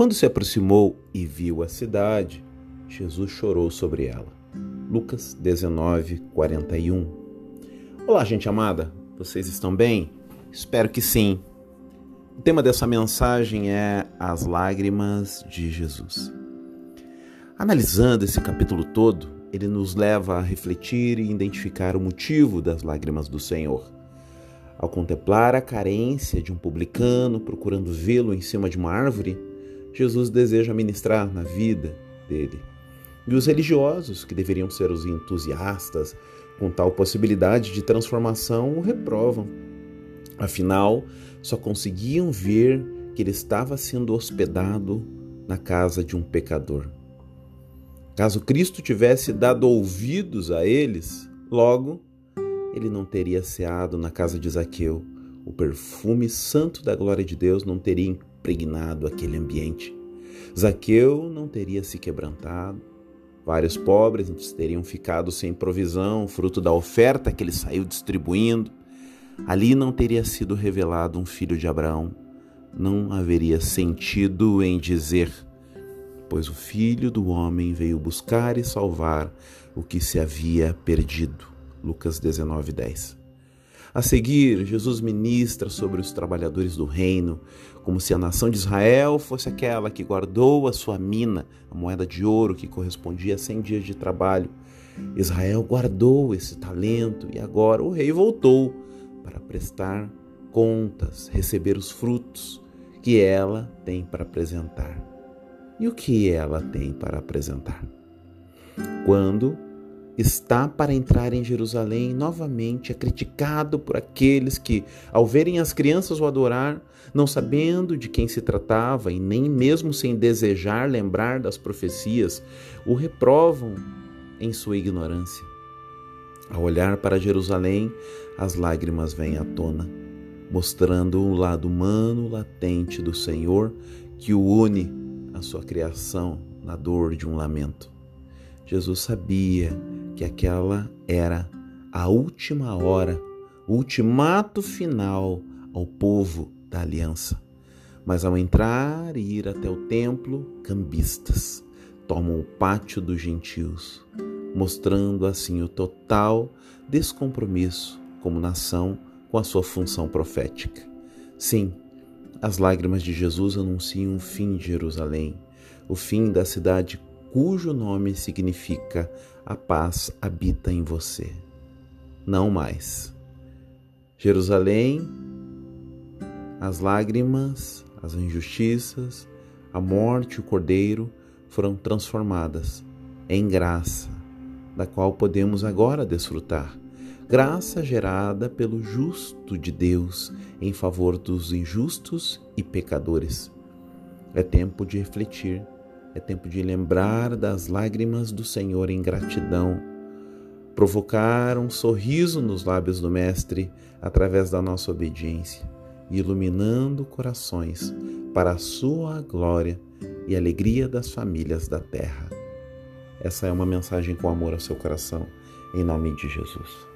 Quando se aproximou e viu a cidade, Jesus chorou sobre ela. Lucas 19, 41. Olá, gente amada, vocês estão bem? Espero que sim. O tema dessa mensagem é as lágrimas de Jesus. Analisando esse capítulo todo, ele nos leva a refletir e identificar o motivo das lágrimas do Senhor. Ao contemplar a carência de um publicano procurando vê-lo em cima de uma árvore, Jesus deseja ministrar na vida dele. E os religiosos, que deveriam ser os entusiastas com tal possibilidade de transformação, o reprovam. Afinal, só conseguiam ver que ele estava sendo hospedado na casa de um pecador. Caso Cristo tivesse dado ouvidos a eles, logo ele não teria ceado na casa de Zaqueu. O perfume santo da glória de Deus não teria impregnado aquele ambiente. Zaqueu não teria se quebrantado. Vários pobres teriam ficado sem provisão, fruto da oferta que ele saiu distribuindo. Ali não teria sido revelado um filho de Abraão. Não haveria sentido em dizer: Pois o filho do homem veio buscar e salvar o que se havia perdido. Lucas 19, 10. A seguir, Jesus ministra sobre os trabalhadores do reino, como se a nação de Israel fosse aquela que guardou a sua mina, a moeda de ouro que correspondia a 100 dias de trabalho. Israel guardou esse talento e agora o rei voltou para prestar contas, receber os frutos que ela tem para apresentar. E o que ela tem para apresentar? Quando está para entrar em Jerusalém novamente é criticado por aqueles que, ao verem as crianças o adorar, não sabendo de quem se tratava e nem mesmo sem desejar lembrar das profecias, o reprovam em sua ignorância. Ao olhar para Jerusalém, as lágrimas vêm à tona, mostrando o lado humano latente do Senhor que o une à sua criação na dor de um lamento. Jesus sabia que aquela era a última hora, o ultimato final ao povo da aliança. Mas ao entrar e ir até o templo, cambistas tomam o pátio dos gentios, mostrando assim o total descompromisso como nação com a sua função profética. Sim, as lágrimas de Jesus anunciam o fim de Jerusalém, o fim da cidade cujo nome significa a paz habita em você. Não mais. Jerusalém, as lágrimas, as injustiças, a morte o cordeiro foram transformadas em graça, da qual podemos agora desfrutar. Graça gerada pelo justo de Deus em favor dos injustos e pecadores. É tempo de refletir é tempo de lembrar das lágrimas do Senhor em gratidão, provocar um sorriso nos lábios do Mestre através da nossa obediência, iluminando corações para a sua glória e alegria das famílias da terra. Essa é uma mensagem com amor ao seu coração, em nome de Jesus.